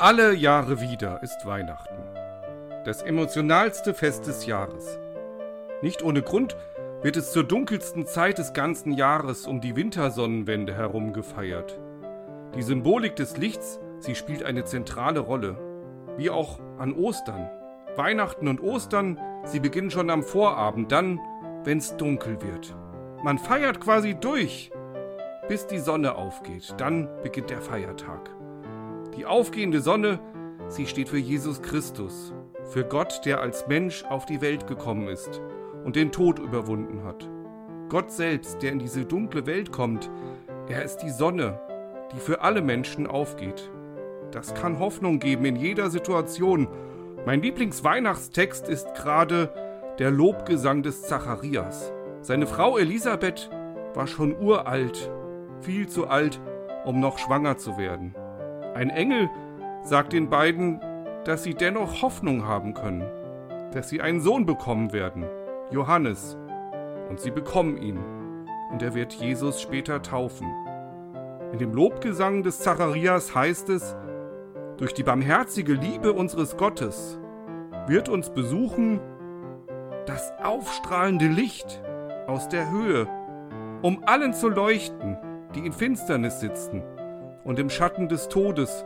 Alle Jahre wieder ist Weihnachten. Das emotionalste Fest des Jahres. Nicht ohne Grund wird es zur dunkelsten Zeit des ganzen Jahres um die Wintersonnenwende herum gefeiert. Die Symbolik des Lichts, sie spielt eine zentrale Rolle. Wie auch an Ostern. Weihnachten und Ostern, sie beginnen schon am Vorabend, dann, wenn es dunkel wird. Man feiert quasi durch, bis die Sonne aufgeht. Dann beginnt der Feiertag. Die aufgehende Sonne, sie steht für Jesus Christus, für Gott, der als Mensch auf die Welt gekommen ist und den Tod überwunden hat. Gott selbst, der in diese dunkle Welt kommt, er ist die Sonne, die für alle Menschen aufgeht. Das kann Hoffnung geben in jeder Situation. Mein Lieblingsweihnachtstext ist gerade der Lobgesang des Zacharias. Seine Frau Elisabeth war schon uralt, viel zu alt, um noch schwanger zu werden. Ein Engel sagt den beiden, dass sie dennoch Hoffnung haben können, dass sie einen Sohn bekommen werden, Johannes, und sie bekommen ihn, und er wird Jesus später taufen. In dem Lobgesang des Zacharias heißt es, durch die barmherzige Liebe unseres Gottes wird uns besuchen das aufstrahlende Licht aus der Höhe, um allen zu leuchten, die in Finsternis sitzen und im Schatten des Todes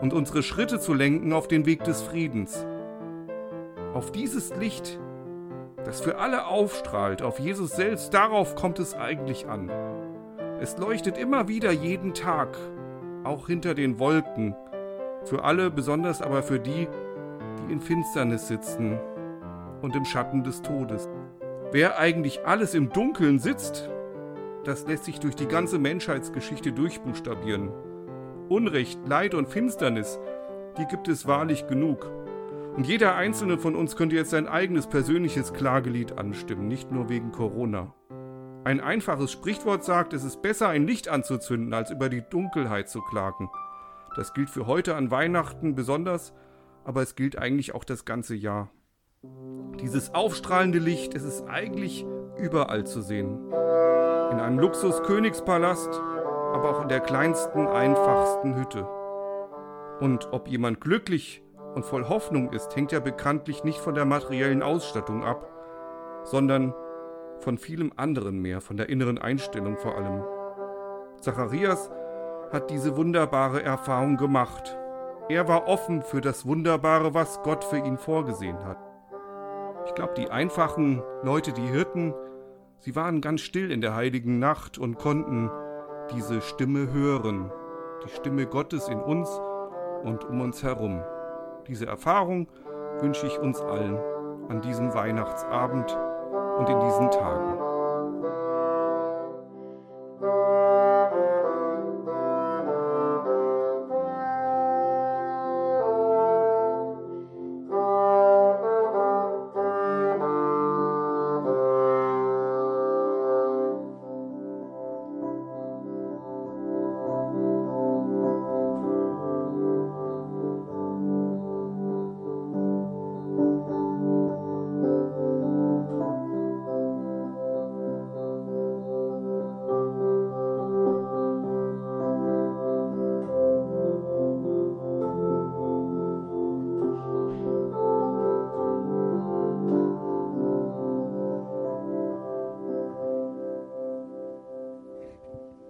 und unsere Schritte zu lenken auf den Weg des Friedens. Auf dieses Licht, das für alle aufstrahlt, auf Jesus selbst, darauf kommt es eigentlich an. Es leuchtet immer wieder jeden Tag, auch hinter den Wolken, für alle, besonders aber für die, die in Finsternis sitzen und im Schatten des Todes. Wer eigentlich alles im Dunkeln sitzt, das lässt sich durch die ganze Menschheitsgeschichte durchbuchstabieren. Unrecht, Leid und Finsternis, die gibt es wahrlich genug. Und jeder einzelne von uns könnte jetzt sein eigenes persönliches Klagelied anstimmen, nicht nur wegen Corona. Ein einfaches Sprichwort sagt, es ist besser, ein Licht anzuzünden, als über die Dunkelheit zu klagen. Das gilt für heute an Weihnachten besonders, aber es gilt eigentlich auch das ganze Jahr. Dieses aufstrahlende Licht, es ist eigentlich überall zu sehen in einem Luxus-Königspalast, aber auch in der kleinsten, einfachsten Hütte. Und ob jemand glücklich und voll Hoffnung ist, hängt ja bekanntlich nicht von der materiellen Ausstattung ab, sondern von vielem anderen mehr, von der inneren Einstellung vor allem. Zacharias hat diese wunderbare Erfahrung gemacht. Er war offen für das Wunderbare, was Gott für ihn vorgesehen hat. Ich glaube, die einfachen Leute, die Hirten, Sie waren ganz still in der heiligen Nacht und konnten diese Stimme hören, die Stimme Gottes in uns und um uns herum. Diese Erfahrung wünsche ich uns allen an diesem Weihnachtsabend und in diesen Tagen.